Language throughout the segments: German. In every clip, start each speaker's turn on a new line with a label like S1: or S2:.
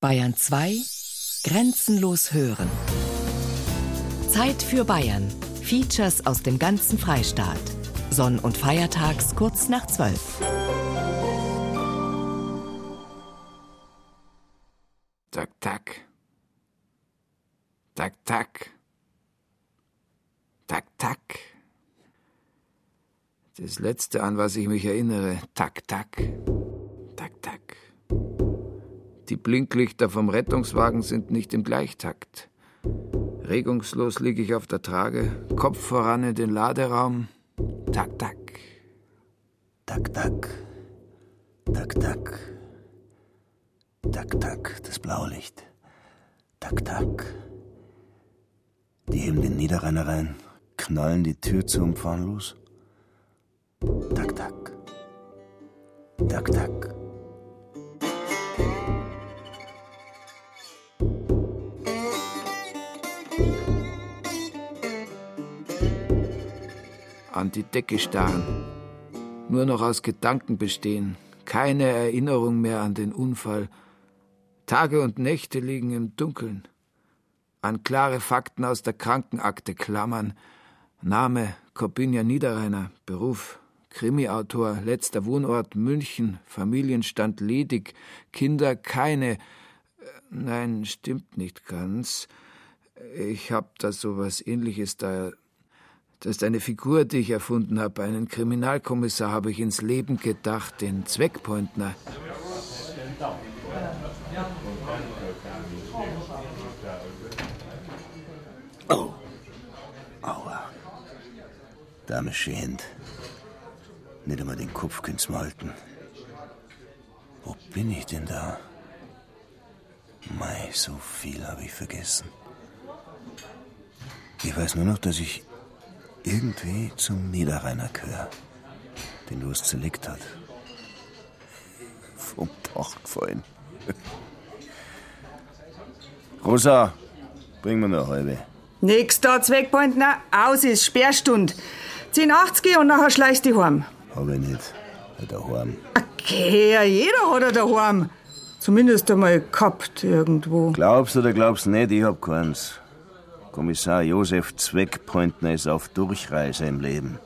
S1: Bayern 2 Grenzenlos hören. Zeit für Bayern. Features aus dem ganzen Freistaat. Sonn- und Feiertags kurz nach 12.
S2: Tak, tak. Tak, tak. Tak, tak. Das letzte, an was ich mich erinnere. Tak, tak. Die Blinklichter vom Rettungswagen sind nicht im Gleichtakt. Regungslos liege ich auf der Trage, Kopf voran in den Laderaum. Tak, tak.
S3: Tak, tak. Tak, tak. Tak, tak, das Blaulicht. Tak, tak. Die heben den Niederrheiner rein, knallen die Tür zu und fahren los. Tak, tak. Tak, tak.
S2: An die Decke starren. Nur noch aus Gedanken bestehen. Keine Erinnerung mehr an den Unfall. Tage und Nächte liegen im Dunkeln. An klare Fakten aus der Krankenakte klammern. Name Corbinian Niederrheiner, Beruf Krimiautor, letzter Wohnort München, Familienstand ledig, Kinder keine. Äh, nein, stimmt nicht ganz. Ich hab da sowas ähnliches da. Das ist eine Figur, die ich erfunden habe. Einen Kriminalkommissar habe ich ins Leben gedacht, den Zweckpointner.
S3: Oh. Aua. Dame schänd. Nicht einmal den Kopf könnt's mir halten. Wo bin ich denn da? Mei, so viel habe ich vergessen. Ich weiß nur noch, dass ich irgendwie zum Niederrheiner gehöre, den du es zerlegt hat. Vom Dach gefallen. Rosa, bring mir noch eine halbe.
S4: Nix da, Zweckpointner. Aus ist Sperrstund. 10,80 und nachher schleichst du heim.
S3: Hab ich nicht. Halt daheim.
S4: Okay, jeder hat er daheim. Zumindest einmal gehabt irgendwo.
S3: Glaubst oder glaubst nicht, ich hab keins. Kommissar Josef Zweckpointner ist auf Durchreise im Leben.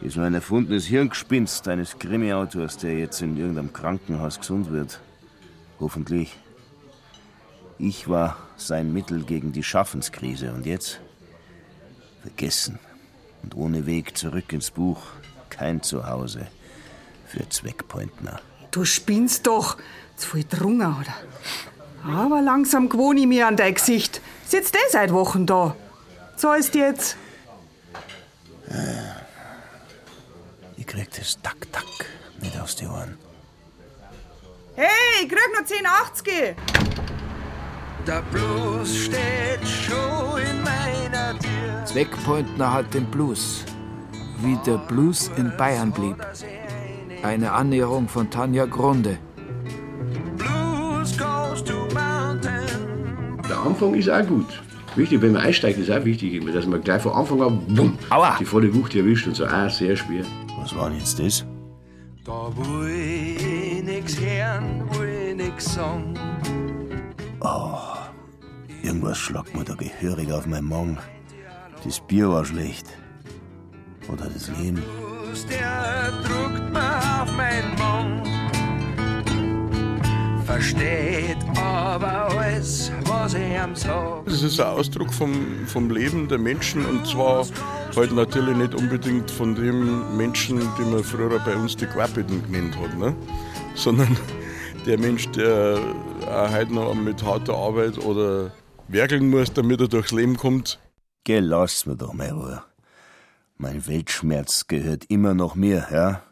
S3: Ist nur ein erfundenes Hirngespinst eines Krimiautors, der jetzt in irgendeinem Krankenhaus gesund wird. Hoffentlich. Ich war sein Mittel gegen die Schaffenskrise und jetzt? Vergessen. Und ohne Weg zurück ins Buch. Kein Zuhause. Für Zweckpointner.
S4: Du spinnst doch. Zu viel drungen, oder? Aber langsam gewohne ich mir an dein Gesicht. Sitzt eh seit Wochen da. Zahlst jetzt?
S3: Ich krieg das Tak-Tak nicht aus den Ohren.
S4: Hey, ich krieg nur 10,80.
S5: Der Blues steht schon in meiner Tür.
S2: Zweckpointner hat den Blues. Wie der Blues in Bayern blieb. Eine Annäherung von Tanja Grunde.
S6: Der Anfang ist auch gut. Wichtig, wenn man einsteigt, ist auch wichtig, dass man gleich von Anfang an bumm,
S3: Aua.
S6: die volle Wucht erwischt und so. Ah, sehr schwer.
S3: Was war denn jetzt das?
S5: Da will ich nix hören, will ich nix sagen.
S3: Irgendwas schlagt mir da gehörig auf meinen Magen. Das Bier war schlecht. Oder das Leben.
S5: Der druckt mir auf mein Mund. Versteht aber alles, was ich ihm sag.
S7: Das ist ein Ausdruck vom, vom Leben der Menschen und zwar halt natürlich nicht unbedingt von dem Menschen, den man früher bei uns die Quapiten genannt hat, ne? sondern der Mensch, der auch heute noch mit harter Arbeit oder werkeln muss, damit er durchs Leben kommt.
S3: Geh, lass mir doch mal Ruhe. Mein Weltschmerz gehört immer noch mir, ja?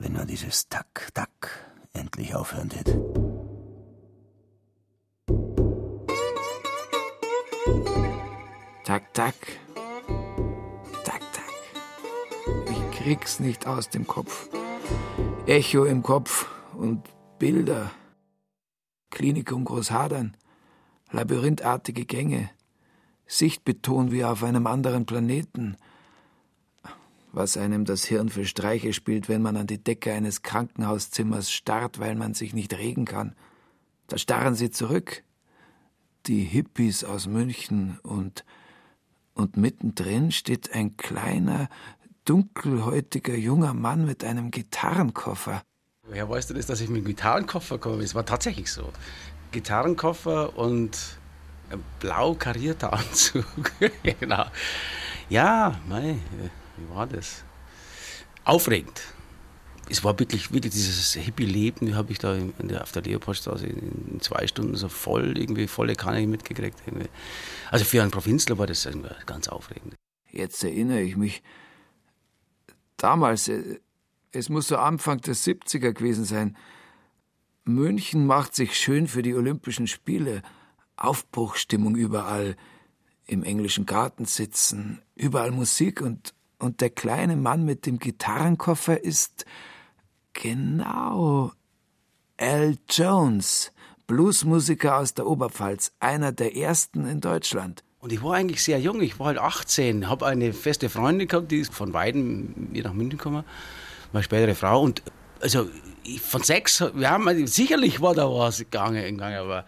S3: Wenn nur dieses Tak, Tak endlich aufhören wird.
S2: Tak, tak. Tak, tak. Ich krieg's nicht aus dem Kopf. Echo im Kopf und Bilder. Klinikum Großhadern. Labyrinthartige Gänge. Sichtbeton wie auf einem anderen Planeten. Was einem das Hirn für Streiche spielt, wenn man an die Decke eines Krankenhauszimmers starrt, weil man sich nicht regen kann. Da starren sie zurück, die Hippies aus München, und, und mittendrin steht ein kleiner, dunkelhäutiger junger Mann mit einem Gitarrenkoffer.
S8: Woher weißt du das, dass ich mit einem Gitarrenkoffer komme? Es war tatsächlich so. Gitarrenkoffer und ein blau karierter Anzug. genau. Ja, mei, wie war das? Aufregend. Es war wirklich, wirklich dieses Hippie-Leben, habe ich da der, auf der Leopoldstraße in, in, zwei Stunden so voll, irgendwie volle Kanne mitgekriegt. Irgendwie. Also für einen Provinzler war das ganz aufregend.
S2: Jetzt erinnere ich mich, damals, äh, es muss so Anfang der 70er gewesen sein, München macht sich schön für die Olympischen Spiele. Aufbruchstimmung überall. Im englischen Garten sitzen, überall Musik und, und der kleine Mann mit dem Gitarrenkoffer ist genau Al Jones, Bluesmusiker aus der Oberpfalz, einer der ersten in Deutschland.
S8: Und ich war eigentlich sehr jung, ich war halt 18, habe eine feste Freundin gehabt, die ist von Weiden mir nach München gekommen, meine spätere Frau. Und also von sechs, wir haben, sicherlich war da was gegangen, aber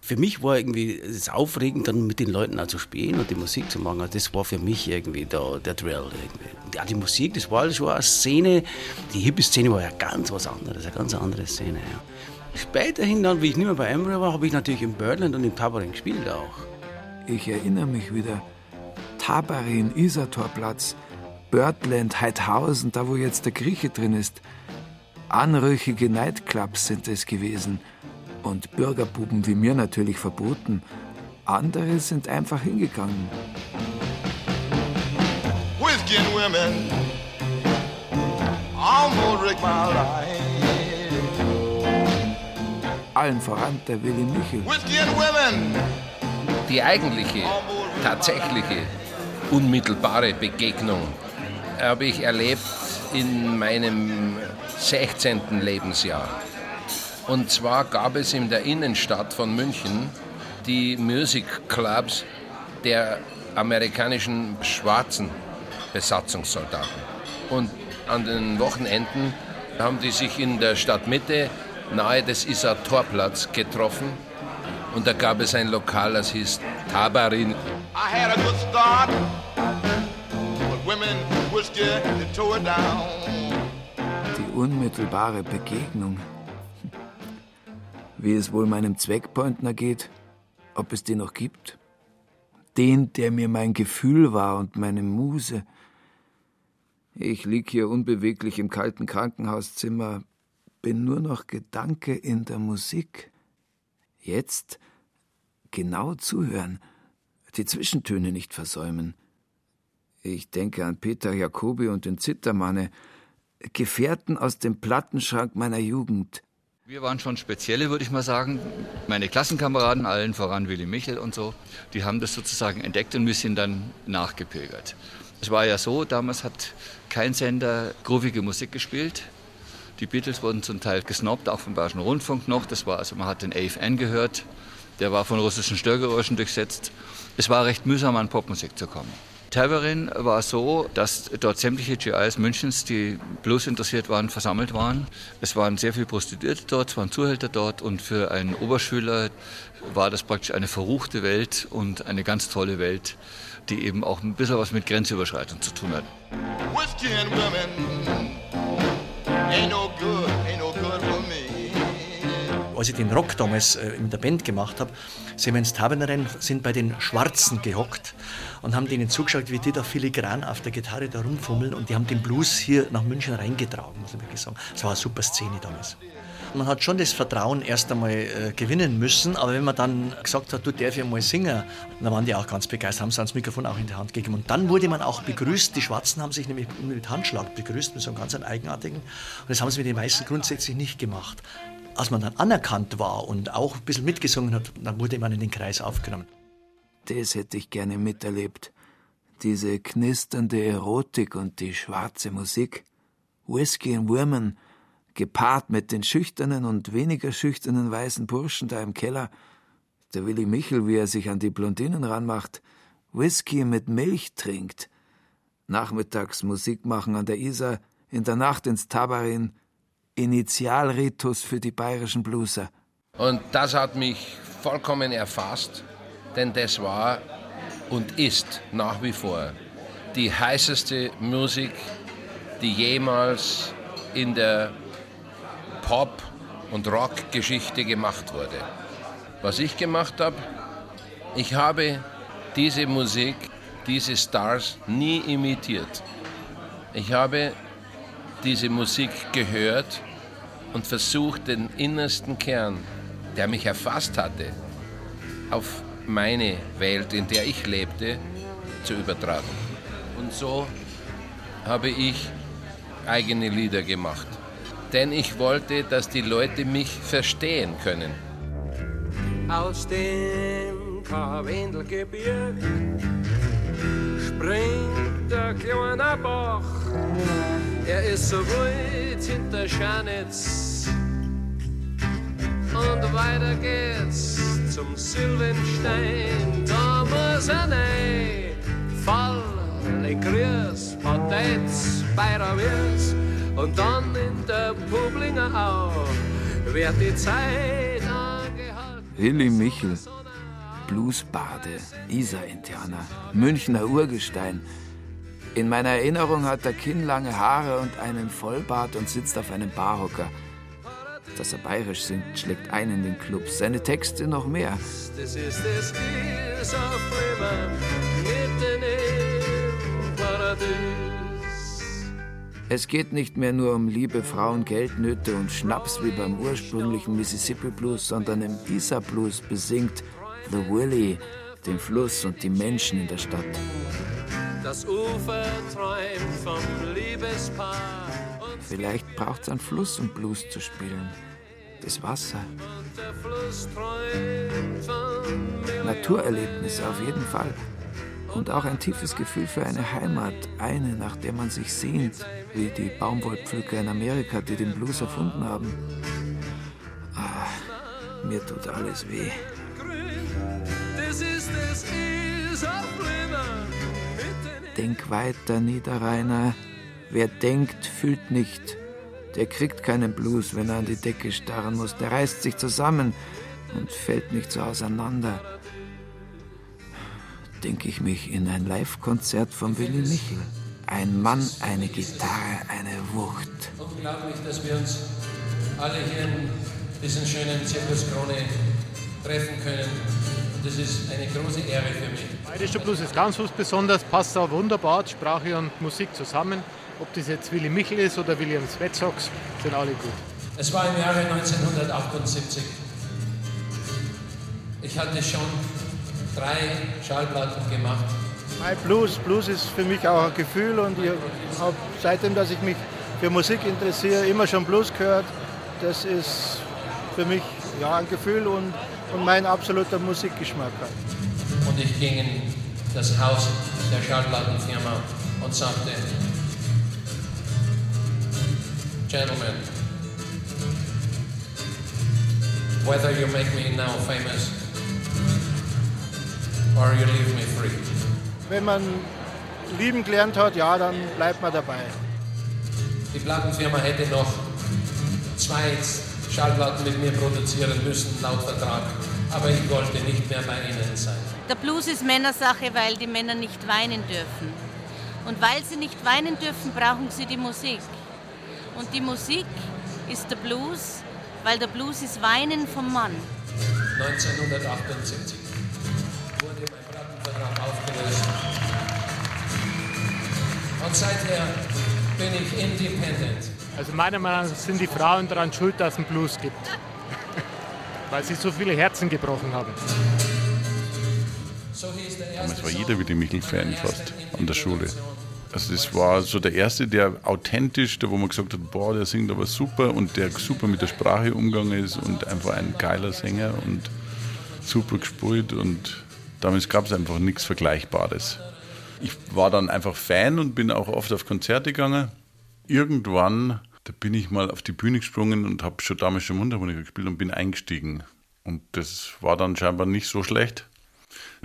S8: für mich war irgendwie es aufregend, dann mit den Leuten auch zu spielen und die Musik zu machen. Also das war für mich irgendwie der, der Drill. Irgendwie. Ja, die Musik, das war schon eine Szene. Die Hippie-Szene war ja ganz was anderes, eine ganz andere Szene. Ja. Späterhin, dann, wie ich nicht mehr bei Embryo war, habe ich natürlich im Birdland und im Tabarin gespielt auch.
S2: Ich erinnere mich wieder. Tabarin, Isatorplatz, Birdland, Heidhausen, da wo jetzt der Grieche drin ist. Anrüchige Nightclubs sind es gewesen und Bürgerbuben wie mir natürlich verboten. Andere sind einfach hingegangen. Whiskey and women, Allen voran der Willi Michel. Whiskey and women.
S9: Die eigentliche, tatsächliche, unmittelbare Begegnung habe ich erlebt in meinem 16. Lebensjahr. Und zwar gab es in der Innenstadt von München die Music Clubs der amerikanischen schwarzen Besatzungssoldaten. Und an den Wochenenden haben die sich in der Stadtmitte nahe des Isar Torplatz getroffen. Und da gab es ein Lokal, das hieß Tabarin.
S2: Die unmittelbare Begegnung wie es wohl meinem Zweckpointner geht, ob es den noch gibt. Den, der mir mein Gefühl war und meine Muse. Ich lieg hier unbeweglich im kalten Krankenhauszimmer, bin nur noch Gedanke in der Musik. Jetzt genau zuhören, die Zwischentöne nicht versäumen. Ich denke an Peter Jacobi und den Zittermanne, Gefährten aus dem Plattenschrank meiner Jugend,
S10: wir waren schon spezielle, würde ich mal sagen. Meine Klassenkameraden, allen voran Willy Michel und so, die haben das sozusagen entdeckt und ein bisschen dann nachgepilgert. Es war ja so, damals hat kein Sender groovige Musik gespielt. Die Beatles wurden zum Teil gesnobbt, auch vom Bayerischen Rundfunk noch. Das war also, man hat den AFN gehört, der war von russischen Störgeräuschen durchsetzt. Es war recht mühsam, an Popmusik zu kommen. Taverin war so, dass dort sämtliche GIs Münchens, die Blues interessiert waren, versammelt waren. Es waren sehr viele Prostituierte dort, es waren Zuhälter dort und für einen Oberschüler war das praktisch eine verruchte Welt und eine ganz tolle Welt, die eben auch ein bisschen was mit Grenzüberschreitung zu tun hat. Whiskey and women ain't no good, ain't als ich den Rock damals äh, in der Band gemacht habe, Siemens Tabernerin sind bei den Schwarzen gehockt und haben denen zugeschaut, wie die da filigran auf der Gitarre da rumfummeln und die haben den Blues hier nach München reingetragen, muss ich wirklich sagen. Das war eine super Szene damals. Man hat schon das Vertrauen erst einmal äh, gewinnen müssen, aber wenn man dann gesagt hat, du darfst ja mal singen, dann waren die auch ganz begeistert, haben sie das Mikrofon auch in die Hand gegeben. Und dann wurde man auch begrüßt. Die Schwarzen haben sich nämlich mit Handschlag begrüßt, mit so einem ganz eigenartigen. Und das haben sie mit den Weißen grundsätzlich nicht gemacht. Als man dann anerkannt war und auch ein bisschen mitgesungen hat, dann wurde man in den Kreis aufgenommen.
S2: Das hätte ich gerne miterlebt. Diese knisternde Erotik und die schwarze Musik. Whisky and Women, gepaart mit den schüchternen und weniger schüchternen weißen Burschen da im Keller. Der Willi Michel, wie er sich an die Blondinen ranmacht, Whisky mit Milch trinkt. Nachmittags Musik machen an der Isar, in der Nacht ins Tabarin, Initialritus für die bayerischen Blueser.
S11: Und das hat mich vollkommen erfasst, denn das war und ist nach wie vor die heißeste Musik, die jemals in der Pop- und Rockgeschichte gemacht wurde. Was ich gemacht habe, ich habe diese Musik, diese Stars nie imitiert. Ich habe diese Musik gehört und versucht, den innersten Kern, der mich erfasst hatte, auf meine Welt, in der ich lebte, zu übertragen. Und so habe ich eigene Lieder gemacht. Denn ich wollte, dass die Leute mich verstehen können.
S12: Aus dem Karwendelgebirg springt der kleine Bach. Er ist so weit hinter Scharnitz. Und weiter geht's zum Silvenstein. Da muss er rein. Fall, Grüß, Potez, Bayrawirs. Und dann in der Publinger Au wird die Zeit angehalten.
S2: Willi Michel, Bluesbade, Isar-Indianer, Münchner Urgestein. In meiner Erinnerung hat er kinnlange Haare und einen Vollbart und sitzt auf einem Barhocker. Dass er bayerisch singt, schlägt ein in den Clubs. Seine Texte noch mehr. Es geht nicht mehr nur um Liebe, Frauen, Geldnöte und Schnaps wie beim ursprünglichen Mississippi Blues, sondern im Isar Blues besingt The Willie den Fluss und die Menschen in der Stadt.
S12: Das Ufer träumt vom Liebespaar.
S2: Vielleicht braucht es einen Fluss, um Blues zu spielen. Das Wasser.
S12: Der Fluss träumt von
S2: Naturerlebnisse auf jeden Fall. Und auch ein tiefes Gefühl für eine Heimat, eine, nach der man sich sehnt, wie die Baumwollpflücker in Amerika, die den Blues erfunden haben. Ah, mir tut alles weh. Denk weiter, Niederrheiner. Wer denkt, fühlt nicht. Der kriegt keinen Blues, wenn er an die Decke starren muss. Der reißt sich zusammen und fällt nicht so auseinander. Denke ich mich in ein Live-Konzert von Willy Michel. Ein Mann, eine Gitarre, eine Wucht.
S9: Unglaublich, dass wir uns alle hier in diesen schönen Zirkuskrone treffen können. Das ist eine große Ehre für mich.
S13: Bayerischer Blues ist ganz was Besonderes, passt da wunderbar Sprache und Musik zusammen. Ob das jetzt Willy Michel ist oder William Sweat Sox, sind alle gut.
S9: Es war im Jahre 1978. Ich hatte schon drei Schallplatten gemacht.
S14: Mein Blues, Blues ist für mich auch ein Gefühl und ich habe seitdem, dass ich mich für Musik interessiere, immer schon Blues gehört. Das ist für mich ja, ein Gefühl und, und mein absoluter Musikgeschmack. Halt.
S9: Und ich ging in das Haus der Schallplattenfirma und sagte, Gentlemen, whether you make me now famous or you leave me free.
S14: Wenn man lieben gelernt hat, ja, dann bleibt man dabei.
S9: Die Plattenfirma hätte noch zwei Schallplatten mit mir produzieren müssen, laut Vertrag. Aber ich wollte nicht mehr bei ihnen sein.
S15: Der Blues ist Männersache, weil die Männer nicht weinen dürfen. Und weil sie nicht weinen dürfen, brauchen sie die Musik. Und die Musik ist der Blues, weil der Blues ist Weinen vom Mann.
S9: 1978 wurde mein Plattenvertrag aufgelöst. Und seither bin ich independent.
S13: Also meiner Meinung nach sind die Frauen daran schuld, dass es einen Blues gibt. Weil sie so viele Herzen gebrochen haben.
S7: Damals war jeder wie die Michel-Fan fast an der Schule. Also das war so der erste, der authentisch, der wo man gesagt hat, boah, der singt aber super und der super mit der Sprache umgegangen ist und einfach ein geiler Sänger und super gespielt und damals gab es einfach nichts Vergleichbares. Ich war dann einfach Fan und bin auch oft auf Konzerte gegangen. Irgendwann, da bin ich mal auf die Bühne gesprungen und habe schon damals schon Mundharmonika gespielt und bin eingestiegen. Und das war dann scheinbar nicht so schlecht.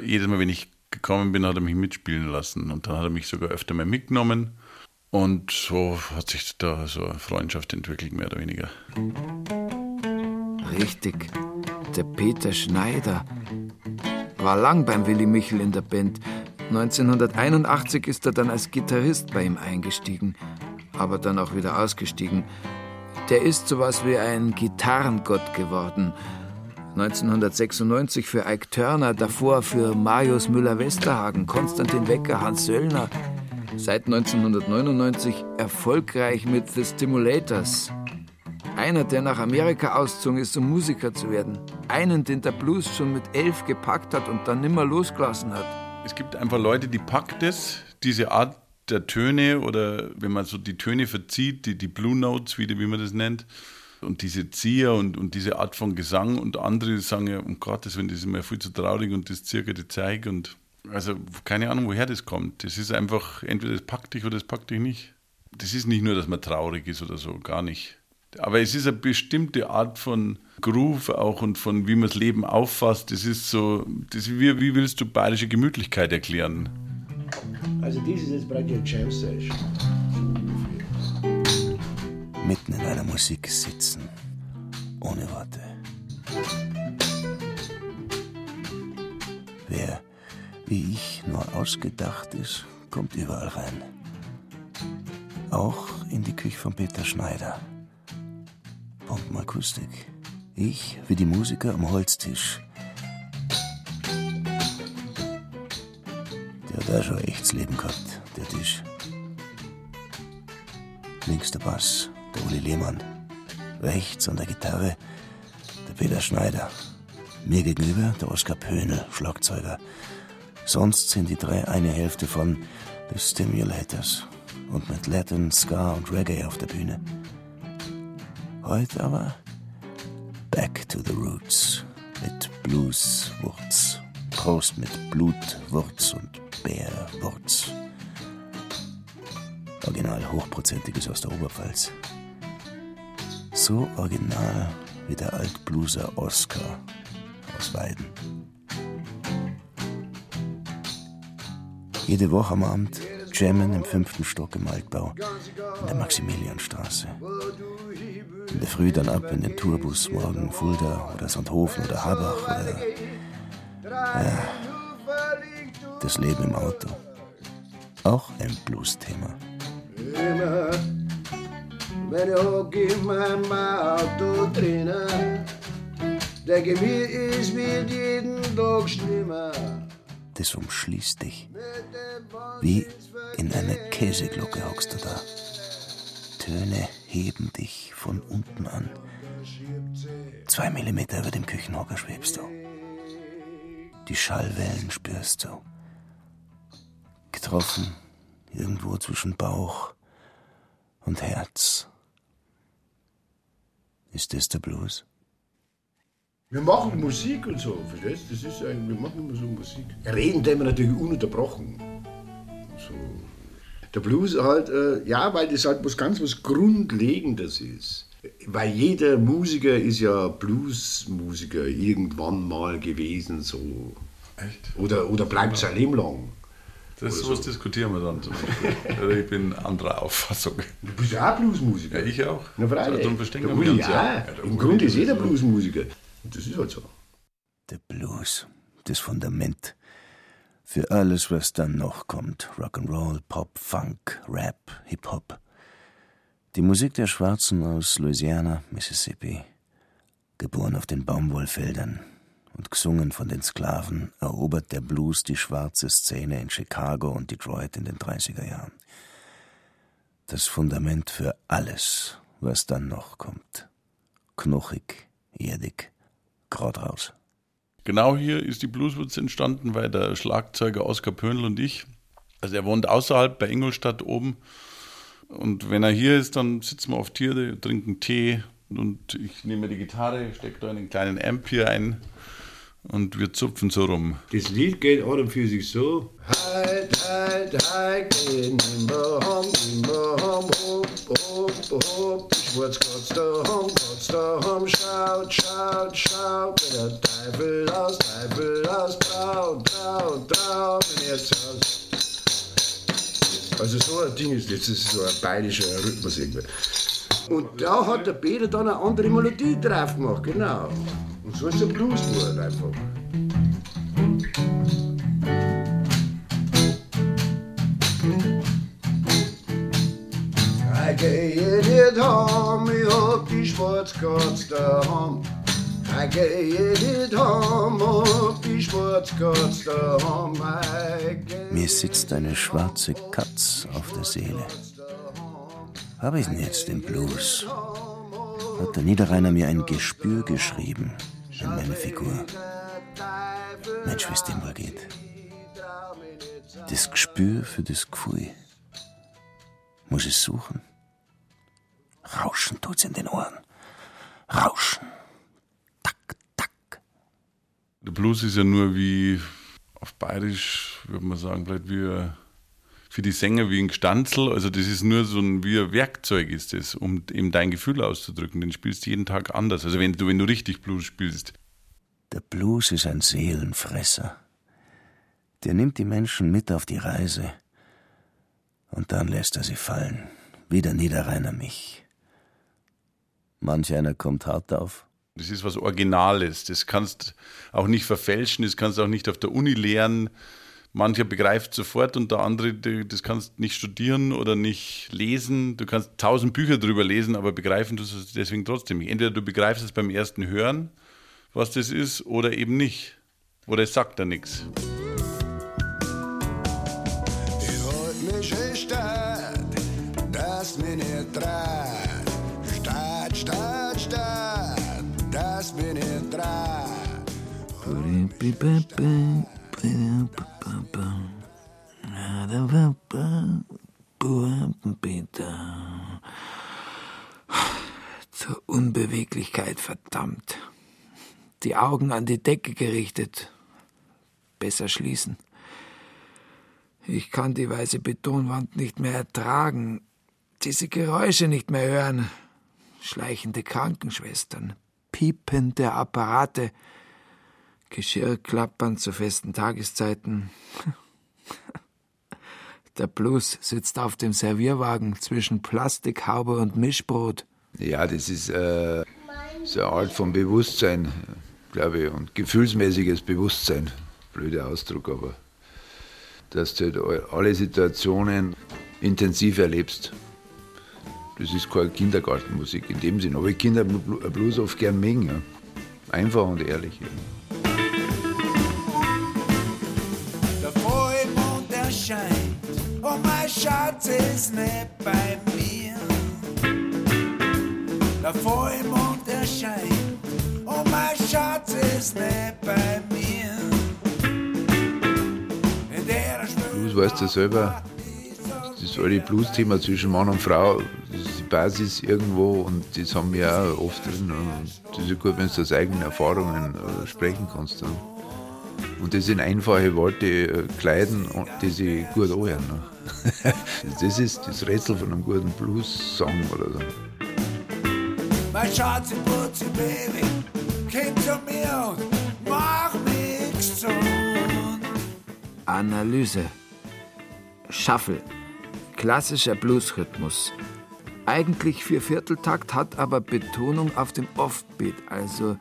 S7: Jedes Mal, wenn ich gekommen bin, hat er mich mitspielen lassen. Und dann hat er mich sogar öfter mal mitgenommen. Und so hat sich da so eine Freundschaft entwickelt, mehr oder weniger.
S2: Richtig. der Peter Schneider. War lang beim Willy Michel in der Band. 1981 ist er dann als Gitarrist bei ihm eingestiegen, aber dann auch wieder ausgestiegen. Der ist sowas wie ein Gitarrengott geworden. 1996 für Ike Turner, davor für Marius Müller-Westerhagen, Konstantin Wecker, Hans Söllner. Seit 1999 erfolgreich mit The Stimulators. Einer, der nach Amerika auszogen ist, um Musiker zu werden. Einen, den der Blues schon mit elf gepackt hat und dann nimmer losgelassen hat.
S7: Es gibt einfach Leute, die packt es, diese Art der Töne oder wenn man so die Töne verzieht, die, die Blue Notes, wie, wie man das nennt, und diese Zieher und, und diese Art von Gesang und andere sagen ja, um Gottes Willen, das ist mir viel zu traurig und das die Zeig und also keine Ahnung, woher das kommt. Das ist einfach, entweder das packt dich oder das packt dich nicht. Das ist nicht nur, dass man traurig ist oder so, gar nicht. Aber es ist eine bestimmte Art von Groove auch und von wie man das Leben auffasst. Das ist so, das wie, wie willst du bayerische Gemütlichkeit erklären?
S6: Also dies ist jetzt praktisch eine Jam Session.
S3: Mitten in einer Musik sitzen, ohne Worte. Wer wie ich nur ausgedacht ist, kommt überall rein. Auch in die Küche von Peter Schneider. Bombenakustik. Ich wie die Musiker am Holztisch. Der hat auch schon echtes Leben gehabt, der Tisch. Links der Bass, der Uli Lehmann. Rechts an der Gitarre der Peter Schneider. Mir gegenüber der Oskar Pöhnel, Schlagzeuger. Sonst sind die drei eine Hälfte von The Stimulators und mit Latin, Ska und Reggae auf der Bühne. Heute aber Back to the Roots mit Blueswurz. Prost mit Blutwurz und Bärwurz. Original hochprozentiges aus der Oberpfalz. So original wie der Altblueser Oscar aus Weiden. Jede Woche am Abend jammen im fünften Stock im Altbau in der Maximilianstraße. In der Früh dann ab in den Tourbus, morgen Fulda oder Sonthofen oder Habach oder. Ja, das Leben im Auto. Auch ein Blues-Thema.
S6: Wenn ich in meinem Auto drinnen, denke mir, es wird jeden Tag schlimmer.
S3: Das umschließt dich. Wie in einer Käseglocke hockst du da. Töne heben dich von unten an. Zwei Millimeter über dem Küchenhocker schwebst du. Die Schallwellen spürst du. Getroffen irgendwo zwischen Bauch und Herz. Ist das der Blues?
S6: Wir machen Musik und so, verstehst du? Das ist ein, wir machen immer so Musik. Reden tun wir natürlich ununterbrochen. So. Der Blues halt, äh, ja, weil das halt was ganz was Grundlegendes ist. Weil jeder Musiker ist ja Bluesmusiker irgendwann mal gewesen, so.
S7: Echt?
S6: Oder, oder bleibt sein Leben lang.
S7: Das sowas diskutieren wir dann zum Beispiel. Also ich bin anderer Auffassung.
S6: Du bist ja auch Bluesmusiker.
S7: Ja, ich auch.
S6: Na, freilich.
S7: Darum verstehen wir uns
S6: ja.
S7: ja.
S6: Im Grunde ist jeder
S7: so.
S6: Bluesmusiker. Das ist halt so.
S3: Der Blues, das Fundament. Für alles, was dann noch kommt. Rock'n'Roll, Pop, Funk, Rap, Hip-Hop. Die Musik der Schwarzen aus Louisiana, Mississippi. Geboren auf den Baumwollfeldern und gesungen von den Sklaven, erobert der Blues die schwarze Szene in Chicago und Detroit in den 30er Jahren. Das Fundament für alles, was dann noch kommt. Knochig, erdig, grad raus.
S7: Genau hier ist die Blueswurz entstanden, weil der Schlagzeuger Oskar Pöhnl und ich, also er wohnt außerhalb bei Ingolstadt oben. Und wenn er hier ist, dann sitzen wir oft hier, trinken Tee und ich nehme die Gitarre, stecke da einen kleinen Amp hier ein und wir zupfen so rum.
S6: Das Lied geht an und für sich so. Halt, halt, halt, gehen immer hom, immer hom, hopp, hopp, hopp. Die Schwarzkotz da hom, Kotz da hom, schaut, schaut, schaut. Wenn der Teufel aus, Teufel aus, trau, trau, trau. Wenn er aus. Also so ein Ding ist das, das ist so ein bayerischer Rhythmus irgendwie. Und da hat der Peter dann eine andere Melodie drauf gemacht, genau. Und so ist der Blues geworden einfach. Ich gehe nicht heim, ich hab die Schwarzkatz daheim. Ich gehe nicht heim, hab die Schwarzkatz daheim.
S3: Mir sitzt eine schwarze Katz auf der Seele. Habe ich denn jetzt den Blues? Hat der Niederrheiner mir ein Gespür geschrieben in meine Figur? Es dem wohl geht. Das Gespür für das Gefühl. Muss ich suchen? Rauschen tut's in den Ohren. Rauschen.
S7: Der Blues ist ja nur wie, auf Bayerisch würde man sagen, vielleicht wie für die Sänger wie ein Gstanzel. Also das ist nur so ein, wie ein Werkzeug ist das, um eben dein Gefühl auszudrücken. Den spielst du jeden Tag anders. Also wenn du, wenn du richtig Blues spielst.
S3: Der Blues ist ein Seelenfresser. Der nimmt die Menschen mit auf die Reise und dann lässt er sie fallen, wie der Niederrheiner mich. Manch einer kommt hart auf.
S7: Das ist was Originales. Das kannst auch nicht verfälschen, das kannst auch nicht auf der Uni lernen. Mancher begreift sofort und der andere, das kannst nicht studieren oder nicht lesen. Du kannst tausend Bücher drüber lesen, aber begreifen tust du es deswegen trotzdem nicht. Entweder du begreifst es beim ersten Hören, was das ist, oder eben nicht. Oder es sagt da nichts.
S6: Ich halt mich in Stadt, das mir nicht trat. Stadt, Stadt, Stadt, das mir nicht trat.
S2: Zur Unbeweglichkeit verdammt. Die Augen an die Decke gerichtet. Besser schließen. Ich kann die weiße Betonwand nicht mehr ertragen, diese Geräusche nicht mehr hören. Schleichende Krankenschwestern, piepende Apparate, Geschirrklappern zu festen Tageszeiten. Der Blues sitzt auf dem Servierwagen zwischen Plastikhaube und Mischbrot.
S16: Ja, das ist äh, so eine Art von Bewusstsein, glaube ich, und gefühlsmäßiges Bewusstsein. Blöder Ausdruck, aber dass du halt alle Situationen intensiv erlebst. Das ist keine Kindergartenmusik in dem Sinn, aber ich Kinder Blu- Blues oft gern mögen. Ja. Einfach und ehrlich. Ja.
S17: Schatz ist nicht bei mir. Der Vollmond erscheint und mein Schatz ist nicht bei mir.
S16: Blues weißt du selber, das alte Blues-Thema zwischen Mann und Frau, das ist die Basis irgendwo und das haben wir auch oft drin. Und das ist ja gut, wenn du aus eigenen Erfahrungen äh, sprechen kannst. ja. Und das in einfache Worte äh, kleiden, und die sich gut anhören. ne. Das ist das Rätsel von einem guten Blues-Song oder so.
S17: Mein Schatz im Putzi, Baby, komm zu mir und mach nix zu.
S2: Analyse. Shuffle. Klassischer Bluesrhythmus. Eigentlich vier Vierteltakt, hat aber Betonung auf dem Offbeat, also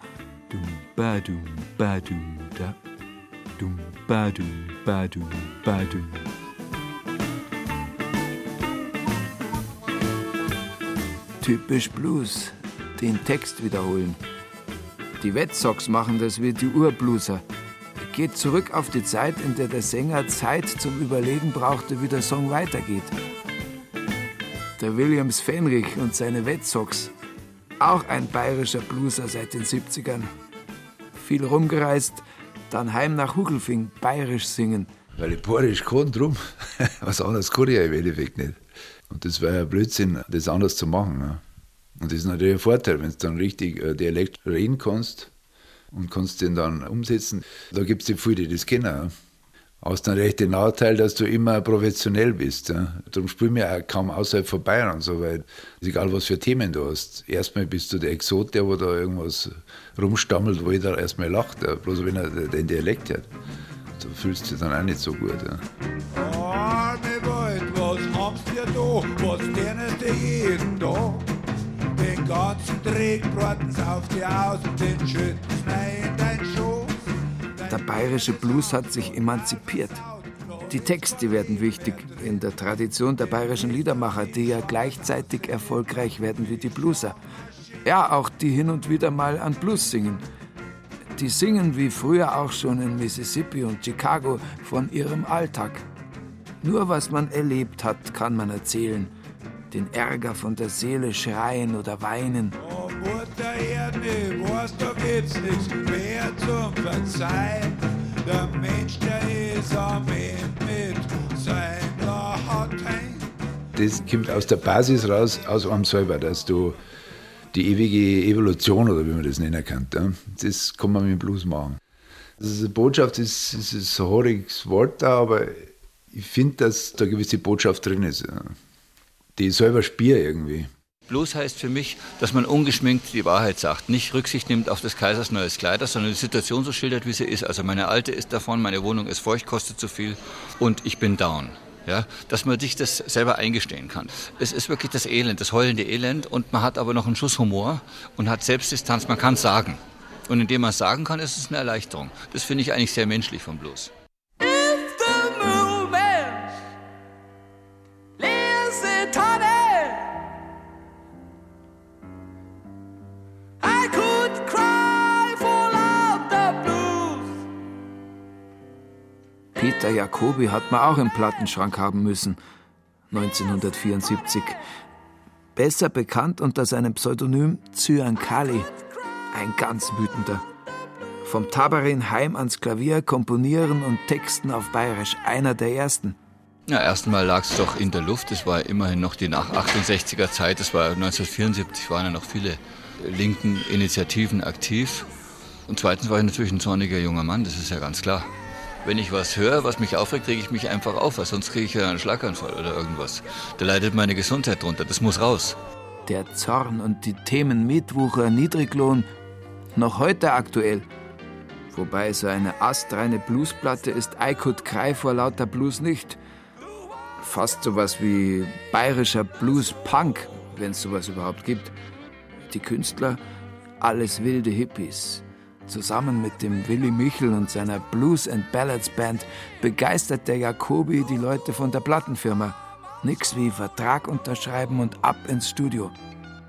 S2: dum ba dum ba dum da dum ba dum ba dum ba dum. Typisch Blues. Den Text wiederholen. Die Wet Sox machen das wie die Urblueser. Geht zurück auf die Zeit, in der der Sänger Zeit zum Überlegen brauchte, wie der Song weitergeht. Der Williams Fenrich und seine Wet Sox. Auch ein bayerischer Blueser seit den 70ern. Viel rumgereist, dann heim nach Hugelfing, bayerisch singen.
S16: Weil ich Bayerisch kann, drum. Was anderes kann ich ja im Endeffekt nicht. Und das war ja Blödsinn, das anders zu machen. Ne? Und das ist natürlich ein Vorteil, wenn du dann richtig äh, Dialekt reden kannst und kannst den dann umsetzen. Da gibt es ja viele, die das kennen. Hast natürlich den Nachteil, dass du immer professionell bist. Ja? Darum spielen wir auch kaum außerhalb von Bayern und so, weil egal was für Themen du hast. Erstmal bist du der Exot, der da irgendwas rumstammelt, wo jeder erstmal lacht, ja? bloß wenn er den Dialekt hat. So fühlst du dich dann auch nicht so gut. Ja?
S17: Arme Welt, was habt ihr da? Was lernt ihr jeden da? Den ganzen Dreck braten auf die aus und den schütten's mir in dein Schoß.
S2: Der bayerische Blues hat sich emanzipiert. Die Texte werden wichtig in der Tradition der bayerischen Liedermacher, die ja gleichzeitig erfolgreich werden wie die Blueser. Ja, auch die hin und wieder mal an Blues singen. Die singen wie früher auch schon in Mississippi und Chicago von ihrem Alltag. Nur was man erlebt hat, kann man erzählen. Den Ärger von der Seele schreien oder weinen.
S17: Oh, Mutter Erde, was, da gibt's nichts mehr zum Verzeihen. Der Mensch, der ist am Ende mit seiner Latein.
S16: Das kommt aus der Basis raus, aus einem selber, dass du die ewige Evolution oder wie man das nennen kann, ja, das kann man mit dem Blues machen. Also Botschaft ist, ist, ein horiges Wort da, aber ich finde, dass da eine gewisse Botschaft drin ist, ja, die ich selber spüre irgendwie.
S10: Blues heißt für mich, dass man ungeschminkt die Wahrheit sagt, nicht Rücksicht nimmt auf des Kaisers neues Kleider, sondern die Situation so schildert, wie sie ist. Also meine alte ist davon, meine Wohnung ist feucht, kostet zu viel und ich bin down. Ja, dass man sich das selber eingestehen kann. Es ist wirklich das Elend, das heulende Elend und man hat aber noch einen Schuss Humor und hat Selbstdistanz, man kann es sagen. Und indem man es sagen kann, ist es eine Erleichterung. Das finde ich eigentlich sehr menschlich vom Blues.
S2: Peter Jacobi hat man auch im Plattenschrank haben müssen. 1974. Besser bekannt unter seinem Pseudonym Zyankali. Ein ganz wütender. Vom Tabarin heim ans Klavier, komponieren und texten auf Bayerisch. Einer der ersten.
S10: Ja, erstmal lag es doch in der Luft. Es war immerhin noch die nach 68er Zeit. Es war 1974 waren ja noch viele linken Initiativen aktiv. Und zweitens war ich natürlich ein zorniger junger Mann, das ist ja ganz klar. Wenn ich was höre, was mich aufregt, rege ich mich einfach auf, weil sonst kriege ich ja einen Schlaganfall oder irgendwas. Da leidet meine Gesundheit drunter, das muss raus.
S2: Der Zorn und die Themen Mietwucher, Niedriglohn, noch heute aktuell. Wobei so eine astreine Bluesplatte ist I Could Cry vor lauter Blues nicht. Fast sowas wie bayerischer Blues-Punk, wenn es sowas überhaupt gibt. Die Künstler, alles wilde Hippies. Zusammen mit dem Willy Michel und seiner Blues and Ballads Band begeistert der Jacobi die Leute von der Plattenfirma. Nix wie Vertrag unterschreiben und ab ins Studio.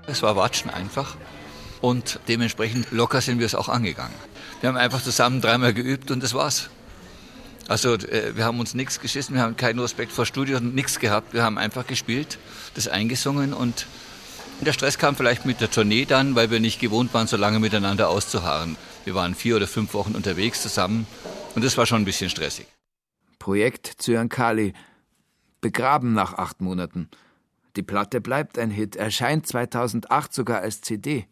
S10: Es war Watschen einfach. Und dementsprechend locker sind wir es auch angegangen. Wir haben einfach zusammen dreimal geübt und das war's. Also äh, wir haben uns nichts geschissen, wir haben keinen Respekt vor Studio und nichts gehabt. Wir haben einfach gespielt, das eingesungen und der Stress kam vielleicht mit der Tournee dann, weil wir nicht gewohnt waren, so lange miteinander auszuharren. Wir waren vier oder fünf Wochen unterwegs zusammen und das war schon ein bisschen stressig.
S2: Projekt Zyankali. Begraben nach acht Monaten. Die Platte bleibt ein Hit, erscheint 2008 sogar als CD.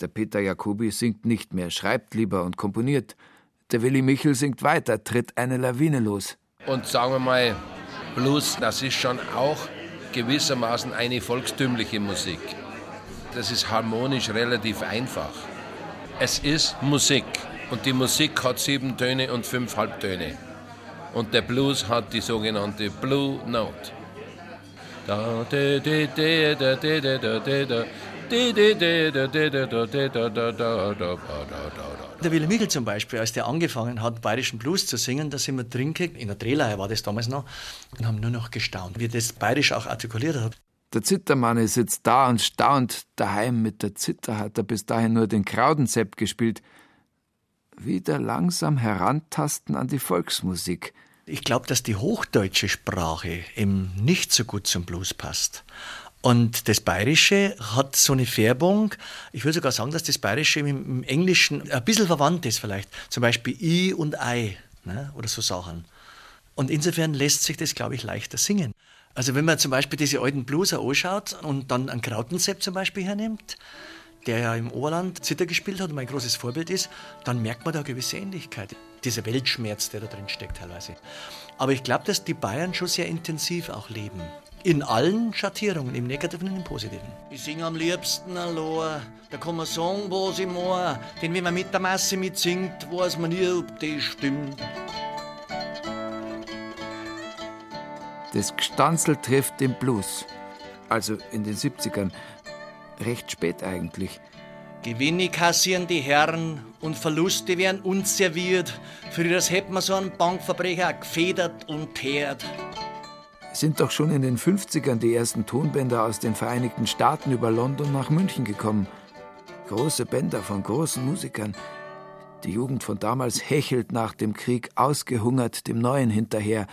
S2: Der Peter Jacobi singt nicht mehr, schreibt lieber und komponiert. Der Willy Michel singt weiter, tritt eine Lawine los.
S9: Und sagen wir mal, Blues, das ist schon auch gewissermaßen eine volkstümliche Musik. Das ist harmonisch relativ einfach. Es ist Musik und die Musik hat sieben Töne und fünf Halbtöne. Und der Blues hat die sogenannte Blue Note.
S18: Der Willy Michel zum Beispiel, als der angefangen hat, bayerischen Blues zu singen, da sind wir gegangen, in der Drehleihe war das damals noch, und haben nur noch gestaunt, wie er das bayerisch auch artikuliert hat.
S2: Der Zittermann sitzt da und staunt. Daheim mit der Zither hat er bis dahin nur den Kraudensepp gespielt. Wieder langsam herantasten an die Volksmusik.
S18: Ich glaube, dass die hochdeutsche Sprache eben nicht so gut zum Blues passt. Und das Bayerische hat so eine Färbung. Ich würde sogar sagen, dass das Bayerische im, Englischen ein bisschen verwandt ist vielleicht. Zum Beispiel I und Ei ne? oder so Sachen. Und insofern lässt sich das, glaube ich, leichter singen. Also wenn man zum Beispiel diese alten Blueser anschaut und dann einen Krautensepp zum Beispiel hernimmt, der ja im Oberland Zither gespielt hat und mein großes Vorbild ist, dann merkt man da eine gewisse Ähnlichkeit. Dieser Weltschmerz, der da drin steckt teilweise. Aber ich glaube, dass die Bayern schon sehr intensiv auch leben. In allen Schattierungen, im Negativen und im Positiven. Ich singe am liebsten allein. Da kann man sagen, was ich meine. Denn wenn man mit der Masse mitsingt, weiß man nie, ob das stimmt.
S2: Das Gstanzel trifft den Blues. Also in den 70ern. recht spät eigentlich.
S18: Gewinne kassieren die Herren und Verluste werden uns serviert. Für das hätten wir so einen Bankverbrecher gefedert und teert.
S2: Sind doch schon in den 50ern die ersten Tonbänder aus den Vereinigten Staaten über London nach München gekommen. Große Bänder von großen Musikern. Die Jugend von damals hechelt nach dem Krieg ausgehungert dem Neuen hinterher.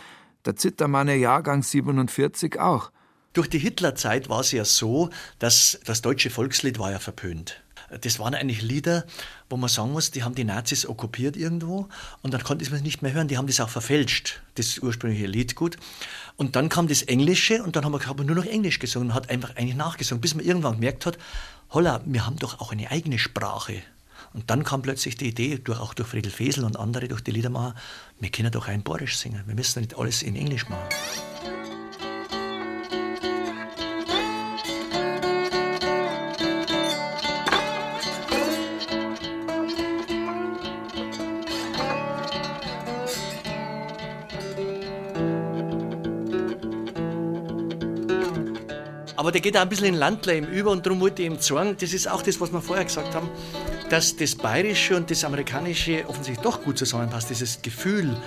S2: Der Zittermanne Jahrgang 47 auch.
S18: Durch die Hitlerzeit war es ja so, dass das deutsche Volkslied war ja verpönt. Das waren eigentlich Lieder, wo man sagen muss, die haben die Nazis okkupiert irgendwo und dann konnte man es nicht mehr hören. Die haben das auch verfälscht, das ursprüngliche Liedgut. Und dann kam das Englische und dann haben wir aber nur noch Englisch gesungen und hat einfach eigentlich nachgesungen, bis man irgendwann gemerkt hat, holla, wir haben doch auch eine eigene Sprache. Und dann kam plötzlich die Idee, durch, auch durch Friedel Fesel und andere, durch die Liedermacher, wir können doch ein Borisch singen. Wir müssen nicht alles in Englisch machen. Aber der geht auch ein bisschen in Landleben über und darum wollte ich ihm sagen, das ist auch das, was wir vorher gesagt haben, dass das Bayerische und das Amerikanische offensichtlich doch gut zusammenpasst, dieses Gefühl.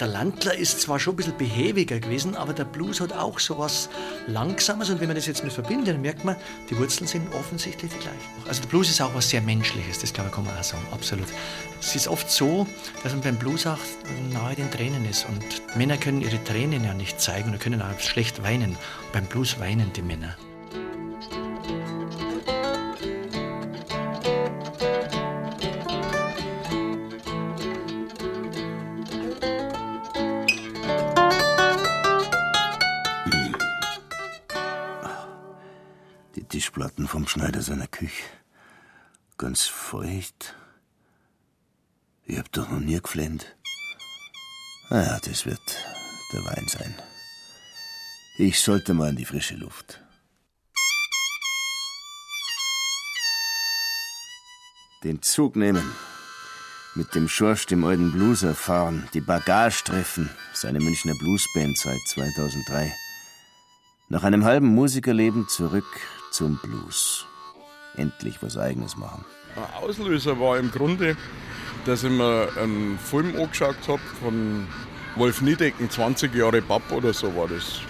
S18: Der Landler ist zwar schon ein bisschen behäbiger gewesen, aber der Blues hat auch so was Langsames und wenn man das jetzt mit verbindet, dann merkt man, die Wurzeln sind offensichtlich die gleichen. Also der Blues ist auch was sehr Menschliches, das glaube ich, kann man auch sagen, absolut. Es ist oft so, dass man beim Blues auch nahe den Tränen ist und Männer können ihre Tränen ja nicht zeigen oder können auch schlecht weinen. Beim Blues weinen die Männer.
S3: Die Tischplatten vom Schneider seiner Küche. Ganz feucht. Ich hab doch noch nie geflennt. Naja, das wird der Wein sein. Ich sollte mal in die frische Luft. Den Zug nehmen. Mit dem Schorsch, dem alten Blueser, fahren. Die Bagage treffen. Seine Münchner Bluesband seit 2003. Nach einem halben Musikerleben zurück zum Blues. Endlich was Eigenes machen.
S19: Ein Auslöser war im Grunde, dass ich mir einen Film angeschaut habe von Wolf Niedecken, 20 Jahre Papp oder so war das.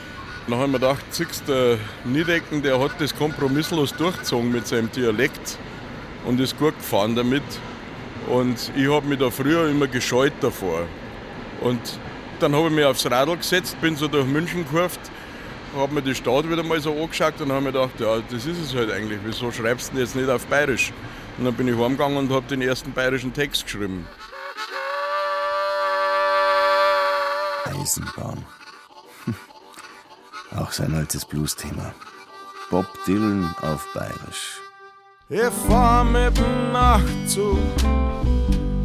S19: Dann habe ich mir gedacht, siehst der Niedecken, der hat das kompromisslos durchgezogen mit seinem Dialekt und ist gut gefahren damit. Und ich habe mich da früher immer gescheut davor. Und dann habe ich mich aufs Radl gesetzt, bin so durch München gekurft, habe mir die Stadt wieder mal so angeschaut und habe mir gedacht, ja, das ist es halt eigentlich. Wieso schreibst du denn jetzt nicht auf Bayerisch? Und dann bin ich heimgegangen und habe den ersten bayerischen Text geschrieben.
S3: Eisenbahn. Auch sein altes Blues-Thema. Bob Dylan auf Bayerisch.
S17: Ich fahr mit dem Nachtzug,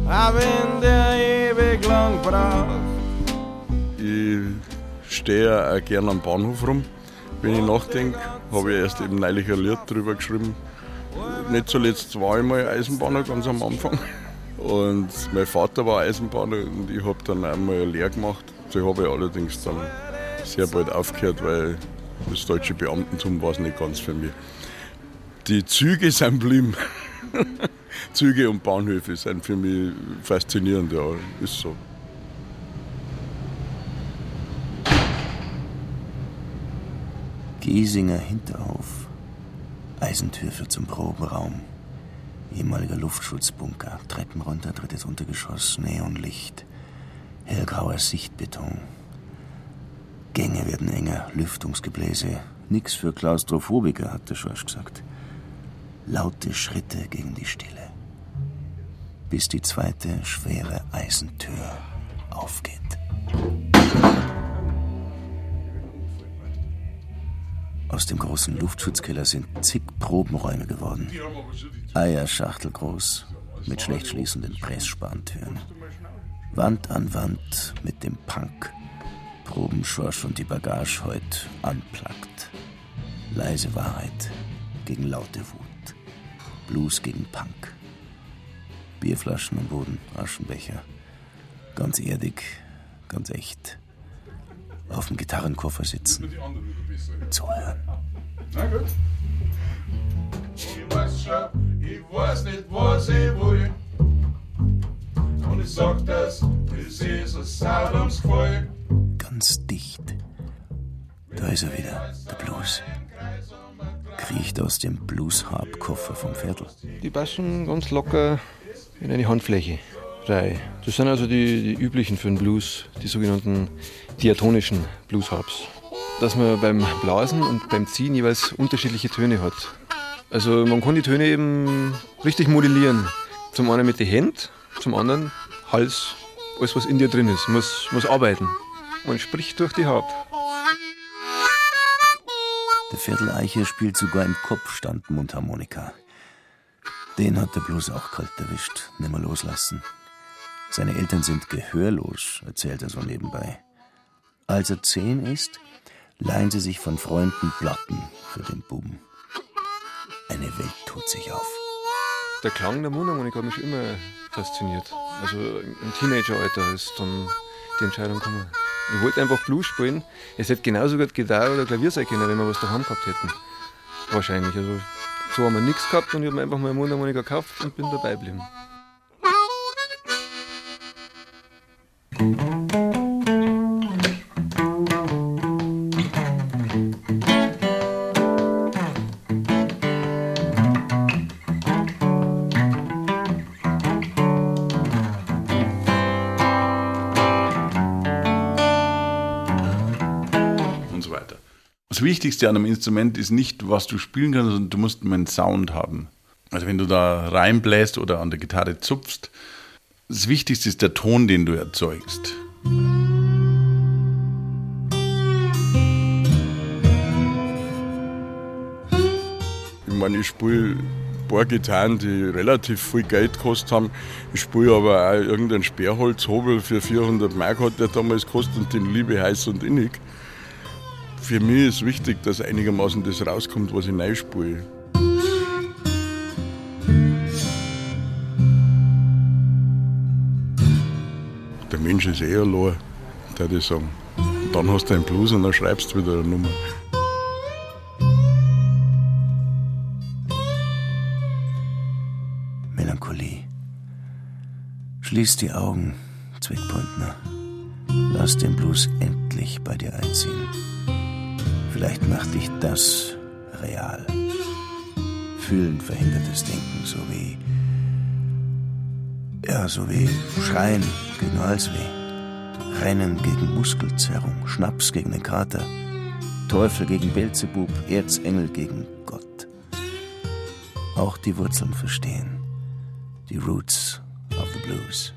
S17: auch wenn der ewig lang braucht.
S19: Ich stehe auch gerne am Bahnhof rum. Wenn ich nachdenke, habe ich erst eben neulich ein Lied drüber geschrieben. Nicht zuletzt war ich mal Eisenbahner ganz am Anfang. Und mein Vater war Eisenbahner und ich habe dann einmal eine gemacht. Die habe ich allerdings dann sehr bald aufgehört, weil das deutsche Beamtentum war es nicht ganz für mich. Die Züge sind blieben. Züge und Bahnhöfe sind für mich faszinierend, ja, ist so.
S3: Giesinger Hinterhof. Eisentür führt zum Probenraum. Ehemaliger Luftschutzbunker. Treppen runter, drittes Untergeschoss, Neonlicht. Hellgrauer Sichtbeton. Gänge werden enger, Lüftungsgebläse. Nix für Klaustrophobiker, hat der Schorsch gesagt. Laute Schritte gegen die Stille. Bis die zweite schwere Eisentür aufgeht. Aus dem großen Luftschutzkeller sind zig Probenräume geworden. Eierschachtel groß, mit schlecht schließenden Presssparntüren. Wand an Wand mit dem Punk. Probenschorsch und die Bagage heut unplugged. Leise Wahrheit gegen laute Wut. Blues gegen Punk. Bierflaschen am Boden, Aschenbecher. Ganz erdig, ganz echt. Auf dem Gitarrenkoffer sitzen. Zuhören.
S19: Na gut.
S17: ich weiß schon, ich weiß nicht, was ich will. Und ich sag das, das ist ein Saloms Gefall.
S3: Ganz dicht. Da ist er wieder, der Blues. Kriecht aus dem Blues-Harp-Koffer vom Viertel.
S20: Die passen ganz locker in eine Handfläche rein. Das sind also die, die üblichen für den Blues, die sogenannten diatonischen Blues-Harps. Dass man beim Blasen und beim Ziehen jeweils unterschiedliche Töne hat. Also man kann die Töne eben richtig modellieren. Zum einen mit den Händen, zum anderen Hals, alles was in dir drin ist, muss, muss arbeiten. Man spricht durch die Harp.
S3: Der Vierteleiche spielt sogar im Kopfstand Mundharmonika. Den hat der Blues auch kalt erwischt, nimmer loslassen. Seine Eltern sind gehörlos, erzählt er so nebenbei. Als er zehn ist, leihen sie sich von Freunden Platten für den Buben. Eine Welt tut sich auf.
S20: Der Klang der Mundharmonika hat mich immer fasziniert. Also im Teenageralter ist dann die Entscheidung gekommen. Ich wollte einfach Blues spielen. Es hätte genauso gut Gitarre oder Klavier sein können, wenn wir was daheim gehabt hätten. Wahrscheinlich. Also so haben wir nichts gehabt und ich habe einfach mal eine Mundharmonika gekauft und bin dabei geblieben.
S7: Das Wichtigste an einem Instrument ist nicht, was du spielen kannst, sondern du musst einen Sound haben. Also wenn du da reinbläst oder an der Gitarre zupfst, das Wichtigste ist der Ton, den du erzeugst. Ich meine, ich spiele ein paar Gitarren, die relativ viel Geld gekostet haben. Ich spiele aber auch irgendeinen Sperrholzhobel für 400 Mark hat der damals gekostet und den liebe heiß und innig. Für mich ist wichtig, dass einigermaßen das rauskommt, was ich neu spiele. Mensch ist eh allein, würde ich sagen. Und dann hast du einen Blues und dann schreibst du wieder eine Nummer.
S3: Melancholie. Schließ die Augen, Zwickpointner. Lass den Blues endlich bei dir einziehen. Vielleicht macht dich das real. Fühlen verhindertes Denken, so wie. Ja, so wie Schreien gegen Halsweh. Rennen gegen Muskelzerrung, Schnaps gegen den Kater, Teufel gegen Belzebub, Erzengel gegen Gott. Auch die Wurzeln verstehen. Die Roots of the Blues.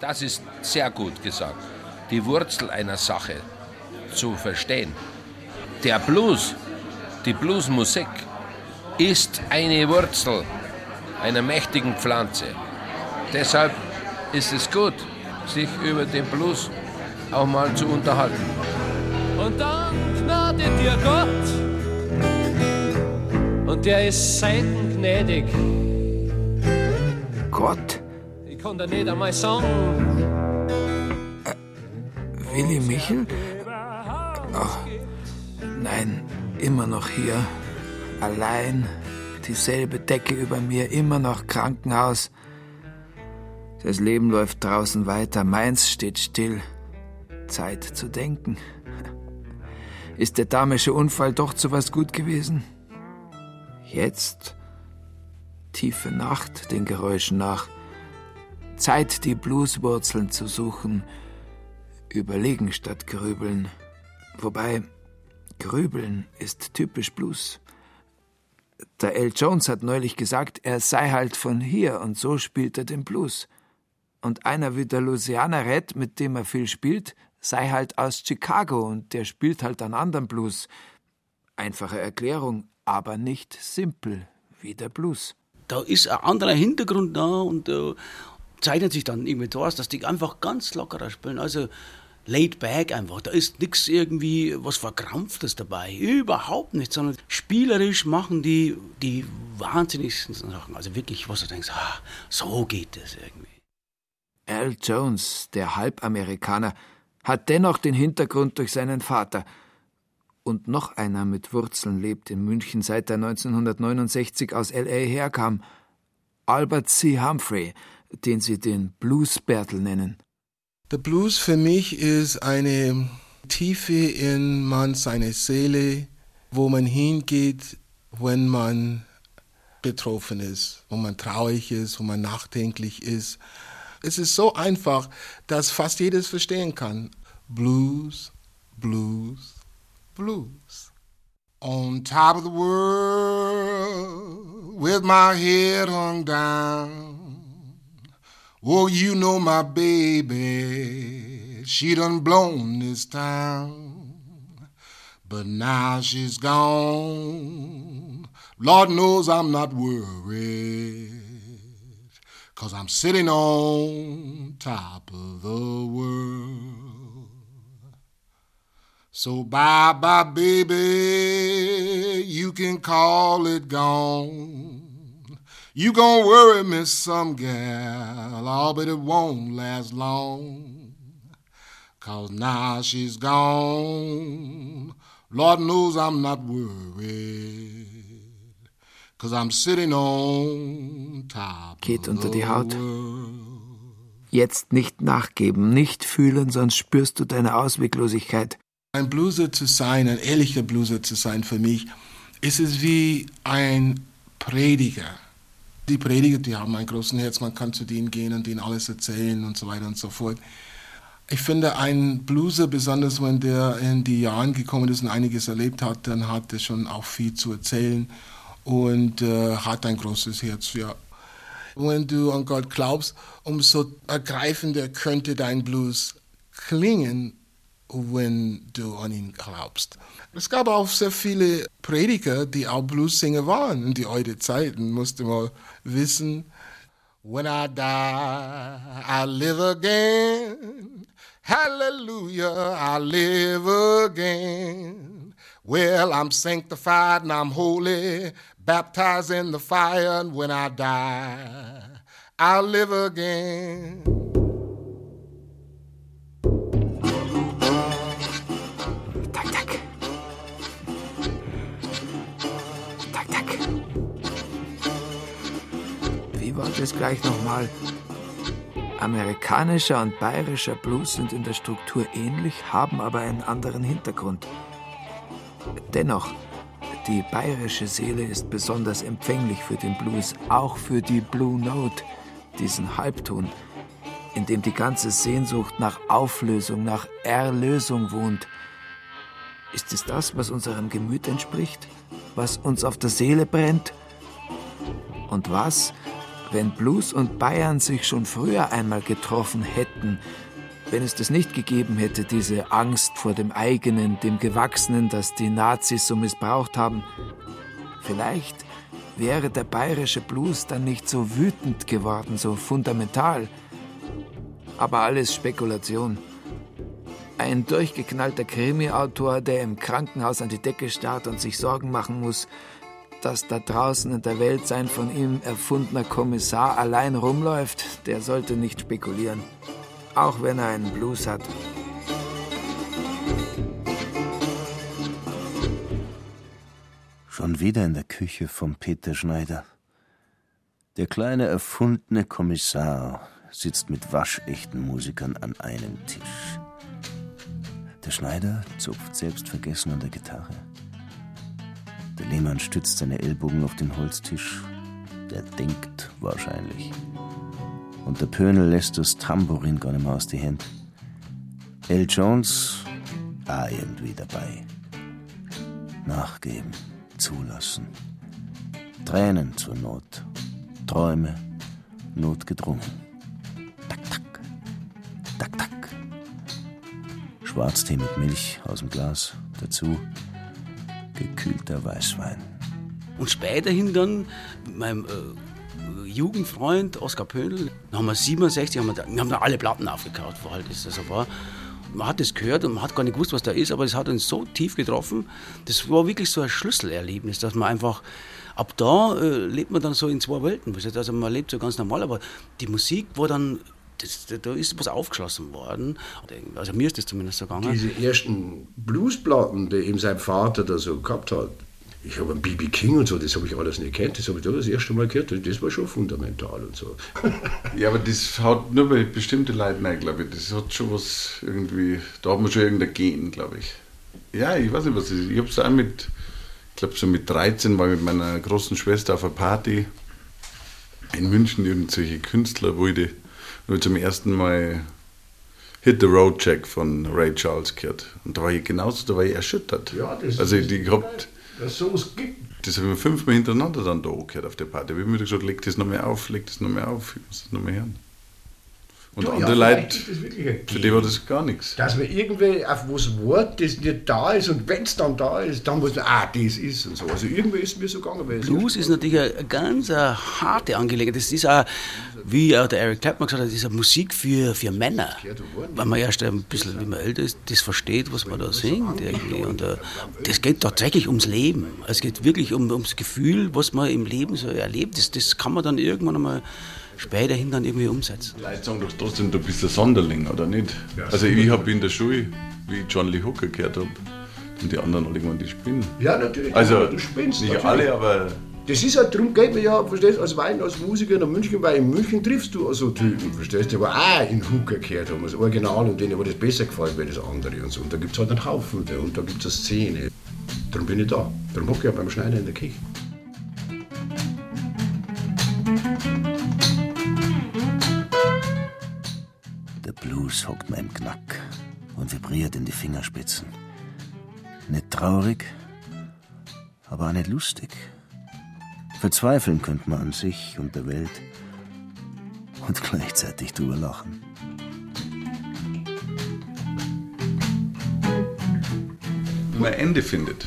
S9: Das ist sehr gut gesagt. Die Wurzel einer Sache zu verstehen. Der Blues, die Bluesmusik, ist eine Wurzel einer mächtigen Pflanze. Deshalb ist es gut, sich über den Blues auch mal zu unterhalten.
S12: Und dann gnadet dir Gott. Und der ist selten gnädig.
S2: Gott?
S12: Ich kann da nicht einmal sagen.
S2: Willi Michel? Ach, nein, immer noch hier. Allein. Dieselbe Decke über mir, immer noch Krankenhaus. Das Leben läuft draußen weiter, meins steht still. Zeit zu denken. Ist der damische Unfall doch zu was gut gewesen? Jetzt? Tiefe Nacht den Geräuschen nach. Zeit, die Blueswurzeln zu suchen. Überlegen statt grübeln. Wobei, grübeln ist typisch Blues. Der L. Jones hat neulich gesagt, er sei halt von hier und so spielt er den Blues. Und einer wie der Louisiana Red, mit dem er viel spielt, sei halt aus Chicago und der spielt halt einen anderen Blues. Einfache Erklärung, aber nicht simpel wie der Blues.
S8: Da ist ein anderer Hintergrund da und äh, zeichnet sich dann irgendwie aus, dass die einfach ganz lockerer spielen. Also laid back einfach. Da ist nichts irgendwie was Verkrampftes dabei. Überhaupt nicht, sondern spielerisch machen die die wahnsinnigsten Sachen. Also wirklich, was du denkst, ah, so geht es irgendwie.
S2: Al Jones, der Halbamerikaner, hat dennoch den Hintergrund durch seinen Vater. Und noch einer mit Wurzeln lebt in München, seit er 1969 aus L.A. herkam. Albert C. Humphrey, den sie den Blues-Bertel nennen.
S5: Der Blues für mich ist eine Tiefe in man seine Seele, wo man hingeht, wenn man betroffen ist, wo man traurig ist, wo man nachdenklich ist. Es ist so einfach, dass fast jedes verstehen kann. Blues, Blues, Blues. On top of the world, with my head hung down. Oh, you know my baby, she done blown this town. But now she's gone. Lord knows I'm not worried. Cause I'm sitting on top of the world. So bye bye, baby, you can call it gone. You gon' worry me some gal, all but it won't last long. Cause now she's gone. Lord knows I'm not worried. Cause I'm sitting on top.
S2: Geht unter die Haut. Jetzt nicht nachgeben, nicht fühlen, sonst spürst du deine Ausweglosigkeit.
S5: Ein Blueser zu sein, ein ehrlicher Blueser zu sein für mich, ist es wie ein Prediger. Die Prediger, die haben ein großes Herz, man kann zu denen gehen und denen alles erzählen und so weiter und so fort. Ich finde, ein Blueser, besonders wenn der in die Jahren gekommen ist und einiges erlebt hat, dann hat er schon auch viel zu erzählen und äh, hat ein großes Herz, ja. Wenn du an Gott glaubst, umso ergreifender könnte dein Blues klingen, wenn du an glaubst. Es gab auch sehr viele Prediger, die auch Bluessinger waren in die alte Zeiten, musste man wissen. When I die, I live again. Hallelujah, I live again. Well, I'm sanctified and I'm holy, baptized in the fire, and when I die, I'll live again.
S2: War das gleich nochmal? Amerikanischer und bayerischer Blues sind in der Struktur ähnlich, haben aber einen anderen Hintergrund. Dennoch, die bayerische Seele ist besonders empfänglich für den Blues, auch für die Blue Note, diesen Halbton, in dem die ganze Sehnsucht nach Auflösung, nach Erlösung wohnt. Ist es das, was unserem Gemüt entspricht, was uns auf der Seele brennt? Und was, wenn Blues und Bayern sich schon früher einmal getroffen hätten, wenn es das nicht gegeben hätte, diese Angst vor dem eigenen, dem Gewachsenen, das die Nazis so missbraucht haben, vielleicht wäre der bayerische Blues dann nicht so wütend geworden, so fundamental. Aber alles Spekulation. Ein durchgeknallter Krimi-Autor, der im Krankenhaus an die Decke starrt und sich Sorgen machen muss, dass da draußen in der Welt sein von ihm erfundener Kommissar allein rumläuft, der sollte nicht spekulieren. Auch wenn er einen Blues hat.
S3: Schon wieder in der Küche von Peter Schneider. Der kleine erfundene Kommissar sitzt mit waschechten Musikern an einem Tisch. Der Schneider zupft selbstvergessen an der Gitarre. Der Lehmann stützt seine Ellbogen auf den Holztisch. Der denkt wahrscheinlich. Und der Pönel lässt das Tambourin gar nicht mehr aus die Hände. L. Jones auch irgendwie dabei. Nachgeben, zulassen. Tränen zur Not. Träume, notgedrungen. Schwarztee mit Milch aus dem Glas. Dazu gekühlter Weißwein.
S8: Und späterhin dann mit meinem äh, Jugendfreund Oskar dann haben wir 67, haben wir, da, wir haben da alle Platten aufgekauft, wo halt das also war. Man hat das gehört und man hat gar nicht gewusst, was da ist, aber es hat uns so tief getroffen. Das war wirklich so ein Schlüsselerlebnis, dass man einfach ab da äh, lebt man dann so in zwei Welten. Also man lebt so ganz normal, aber die Musik war dann das, da ist was aufgeschlossen worden. Also mir ist das zumindest so gegangen.
S6: Diese ersten Bluesplatten, die eben sein Vater da so gehabt hat, ich habe einen B.B. King und so, das habe ich alles nicht kennt, das habe ich da das erste Mal gehört, das war schon fundamental und so.
S7: Ja, aber das haut nur bei bestimmten Leuten ein, glaube ich. Das hat schon was irgendwie, da hat man schon irgendein Gen, glaube ich. Ja, ich weiß nicht, was das ist. Ich habe es auch mit, ich glaube so mit 13 war ich mit meiner großen Schwester auf einer Party in München irgendwelche Künstler wollte. Nur zum ersten Mal Hit the Road Check von Ray Charles gehört. Und da war ich genauso, da war ich erschüttert.
S6: Ja, das
S7: also
S6: ist-
S7: ich, ich hab,
S6: Dass sowas gibt.
S7: das habe ich mir fünfmal hintereinander dann da angehört auf der Party. Ich habe mir gesagt, leg das noch mehr auf, leg das noch mehr auf, ich muss das noch mehr hören. Und
S6: Du, ja,
S7: andere
S6: vielleicht
S7: Leute, für die war das gar nichts.
S6: Dass man irgendwie auf was Wort, das nicht da ist und wenn es dann da ist, dann muss man, ah, das ist und so. Also irgendwie ist mir so gegangen. Weil es
S8: Blues ist natürlich eine ganz eine harte Angelegenheit. Das ist auch, wie auch der Eric Clapton gesagt hat, das ist eine Musik für, für Männer. Weil man erst ein bisschen, wie man älter ist, das versteht, was man da singt. Irgendwie. Und äh, das geht tatsächlich ums Leben. Es geht wirklich um, ums Gefühl, was man im Leben so erlebt. Das, das kann man dann irgendwann einmal späterhin dann irgendwie umsetzen.
S7: Die Leute sagen doch trotzdem, du bist ein Sonderling, oder nicht? also ich habe in der Schule, wie ich John Lee Hooker gehört habe, und die anderen alle gemeint, die spinnen.
S6: Ja, natürlich.
S7: Also,
S6: du spinnst.
S7: nicht
S6: natürlich.
S7: alle, aber
S6: Das ist halt, darum geht man ja, verstehst als Wein, als Musiker nach München, weil in München triffst du so Typen, verstehst du, die aber auch in Hooker gehört haben, das Original und denen aber das besser gefällt wie das andere und so. Und da gibt es halt einen Haufen und da gibt es eine Szene. Darum bin ich da. Darum hocke ich ja beim Schneider in der Küche.
S3: Blues hockt mir im Knack und vibriert in die Fingerspitzen. Nicht traurig, aber auch nicht lustig. Verzweifeln könnte man an sich und der Welt und gleichzeitig drüber lachen.
S7: wenn man ein Ende findet.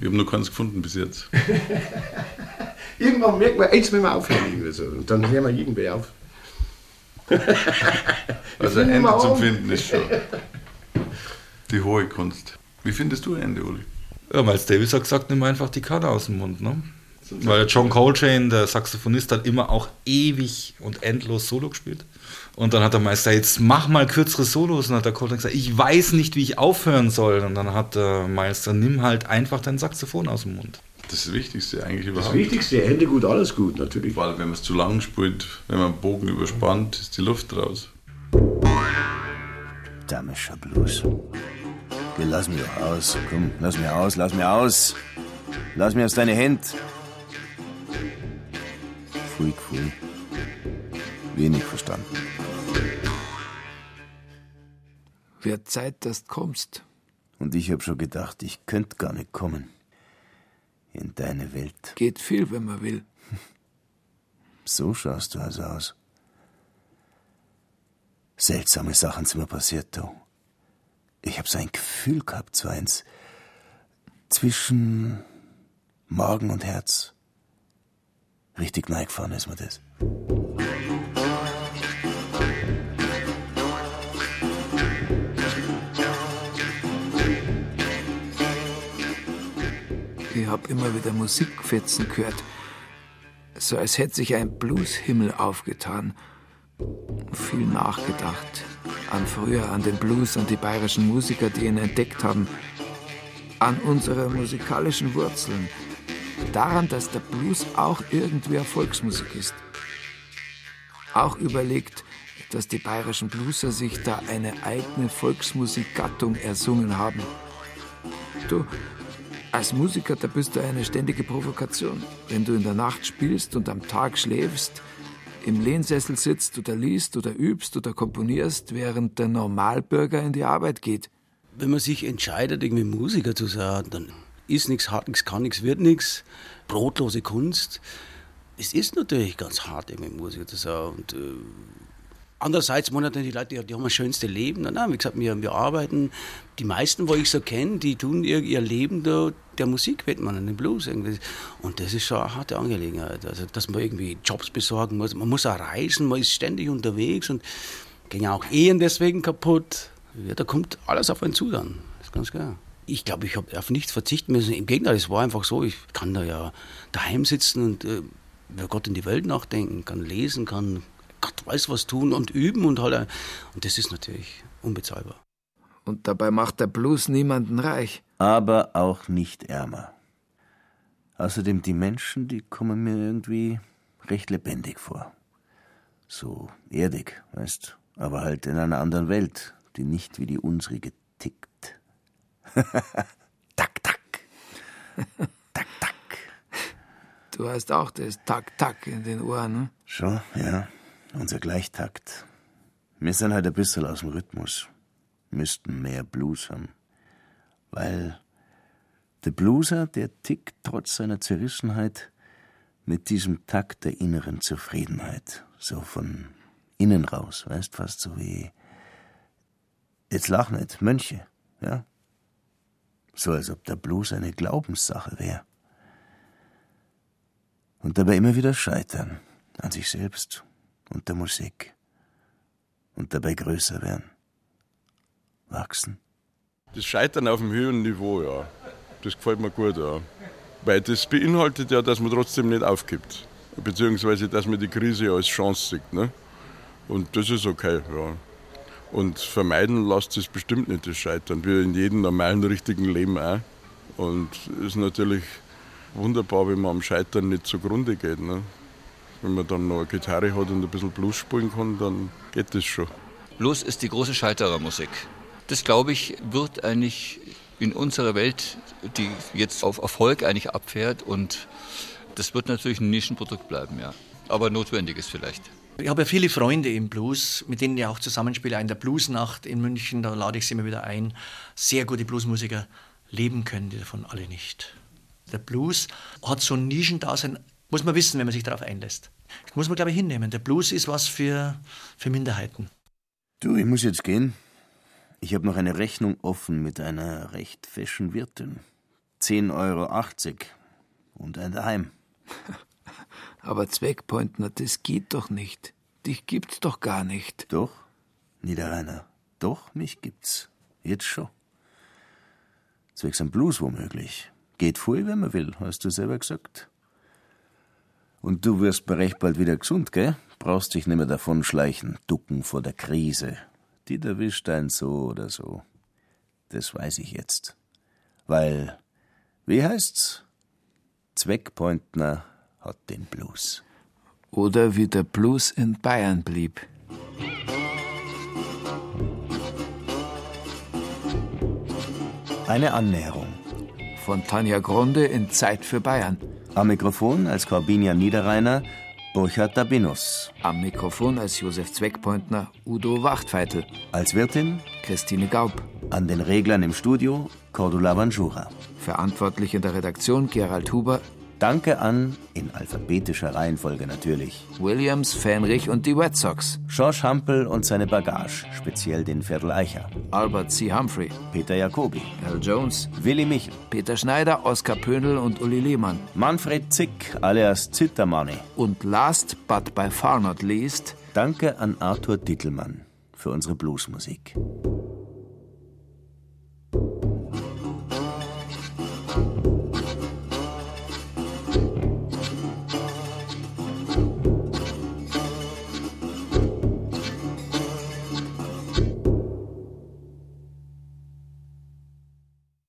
S7: Ich habe noch keins gefunden bis jetzt.
S6: Irgendwann merkt man, jetzt müssen wir aufhören. Irgendwie so. Und dann hören wir irgendwie auf.
S7: Also ein Ende zum. Finden ist schon die hohe Kunst. Wie findest du ein Ende, Uli?
S21: Ja, Miles Davis hat gesagt, nimm einfach die Kanne aus dem Mund. Ne? Weil John Coltrane, der Saxophonist, hat immer auch ewig und endlos Solo gespielt. Und dann hat der Meister, jetzt mach mal kürzere Solos. Und dann hat der Coltrane gesagt, ich weiß nicht, wie ich aufhören soll. Und dann hat der Meister, nimm halt einfach dein Saxophon aus dem Mund.
S7: Das ist das Wichtigste eigentlich
S6: Das
S7: überhaupt.
S6: Wichtigste, Ende gut, alles gut, natürlich.
S7: Weil wenn man es zu lang spielt, wenn man einen Bogen überspannt, ist die Luft raus.
S3: Damischer Blues. Geh, lass mich doch aus. Komm, lass mich aus, lass mich aus. Lass mich aus deine Hände. Pfui, pfui. Wenig verstanden.
S2: Wird Zeit, dass du kommst.
S3: Und ich hab schon gedacht, ich könnte gar nicht kommen. In deine Welt.
S2: Geht viel, wenn man will.
S3: So schaust du also aus. Seltsame Sachen sind mir passiert, du. Ich hab so ein Gefühl gehabt, so eins zwischen Magen und Herz. Richtig neigefahren ist mir das.
S2: Ich hab immer wieder Musikfetzen gehört. So als hätte sich ein Blueshimmel aufgetan. Viel nachgedacht. An früher, an den Blues, an die bayerischen Musiker, die ihn entdeckt haben. An unsere musikalischen Wurzeln. Daran, dass der Blues auch irgendwie Volksmusik ist. Auch überlegt, dass die bayerischen Blueser sich da eine eigene Volksmusikgattung ersungen haben. Du, als Musiker, da bist du eine ständige Provokation. Wenn du in der Nacht spielst und am Tag schläfst, im Lehnsessel sitzt oder liest oder übst oder komponierst, während der Normalbürger in die Arbeit geht.
S8: Wenn man sich entscheidet, irgendwie Musiker zu sein, dann ist nichts, hat nichts, kann nichts, wird nichts. Brotlose Kunst. Es ist natürlich ganz hart, irgendwie Musiker zu sein. Und, äh, andererseits, man natürlich die Leute, die, die haben das schönste Leben. Na, wie gesagt, wir, wir arbeiten. Die meisten, wo ich so kenne, die tun ihr, ihr Leben der, der Musik widmen, an den Blues. Irgendwie. Und das ist schon eine harte Angelegenheit. Also, dass man irgendwie Jobs besorgen muss. Man muss auch reisen, man ist ständig unterwegs und gehen auch Ehen deswegen kaputt. Ja, da kommt alles auf einen zu dann. Das ist ganz klar. Ich glaube, ich habe auf nichts verzichten müssen. Im Gegenteil, es war einfach so, ich kann da ja daheim sitzen und äh, über Gott in die Welt nachdenken, kann lesen, kann Gott weiß was tun und üben und halt. Und das ist natürlich unbezahlbar.
S2: Und dabei macht der Blues niemanden reich.
S3: Aber auch nicht ärmer. Außerdem die Menschen, die kommen mir irgendwie recht lebendig vor. So erdig, weißt, aber halt in einer anderen Welt, die nicht wie die unsrige tickt. tak, tak. tak, tak.
S2: Du hast auch das Tak, tak in den Ohren, ne?
S3: Schon, ja. Unser Gleichtakt. Wir sind halt ein bisschen aus dem Rhythmus. Müssten mehr Blues haben. Weil der Blueser, der tickt trotz seiner Zerrissenheit mit diesem Takt der inneren Zufriedenheit. So von innen raus, weißt, fast so wie. Jetzt lach nicht, Mönche, ja? So als ob der Blues eine Glaubenssache wäre. Und dabei immer wieder scheitern an sich selbst und der Musik. Und dabei größer werden. Wachsen.
S7: Das Scheitern auf dem höheren Niveau, ja. Das gefällt mir gut, ja. Weil das beinhaltet ja, dass man trotzdem nicht aufgibt. Beziehungsweise, dass man die Krise als Chance sieht. Ne? Und das ist okay, ja. Und vermeiden lässt es bestimmt nicht das Scheitern, wie in jedem normalen, richtigen Leben auch. Und es ist natürlich wunderbar, wenn man am Scheitern nicht zugrunde geht. Ne? Wenn man dann noch eine Gitarre hat und ein bisschen Blues spielen kann, dann geht das schon.
S10: Blues ist die große Scheiterermusik. Das, glaube ich, wird eigentlich in unserer Welt, die jetzt auf Erfolg eigentlich abfährt und das wird natürlich ein Nischenprodukt bleiben, ja. Aber notwendiges vielleicht.
S18: Ich habe ja viele Freunde im Blues, mit denen ich auch zusammenspiele. In der Bluesnacht in München, da lade ich sie immer wieder ein. Sehr gute Bluesmusiker leben können die davon alle nicht. Der Blues hat so ein Nischendasein, muss man wissen, wenn man sich darauf einlässt. Das muss man, glaube ich, hinnehmen. Der Blues ist was für, für Minderheiten.
S3: Du, ich muss jetzt gehen. Ich habe noch eine Rechnung offen mit einer recht fashion Wirtin. 10,80 Euro und ein Daheim.
S2: Aber Zweckpointner, das geht doch nicht. Dich gibt's doch gar nicht.
S3: Doch, Niederreiner, doch, mich gibt's. Jetzt schon. Zwecks am Blues womöglich. Geht voll, wenn man will, hast du selber gesagt. Und du wirst mir recht bald wieder gesund, gell? Brauchst dich nimmer davon schleichen, ducken vor der Krise. Die erwischt ein so oder so. Das weiß ich jetzt. Weil, wie heißt's? Zweckpointner hat den Blues.
S2: Oder wie der Blues in Bayern blieb.
S3: Eine Annäherung.
S2: Von Tanja Grunde in Zeit für Bayern.
S3: Am Mikrofon als Corbinia Niederreiner Burkhard Dabinus.
S2: Am Mikrofon als Josef Zweckpointner Udo Wachtfeitel.
S3: Als Wirtin
S2: Christine Gaub.
S3: An den Reglern im Studio Cordula Banjura.
S2: Verantwortlich in der Redaktion Gerald Huber.
S3: Danke an, in alphabetischer Reihenfolge natürlich,
S2: Williams, Fähnrich und die Red Sox.
S3: George Hampel und seine Bagage, speziell den Viertel Eicher.
S2: Albert C. Humphrey.
S3: Peter Jacobi.
S2: Al Jones.
S3: Willi Michel.
S2: Peter Schneider, Oskar Pöndl und Uli Lehmann.
S3: Manfred Zick, alias Zittermanni.
S2: Und last but by far not least,
S3: Danke an Arthur Dittelmann für unsere Bluesmusik.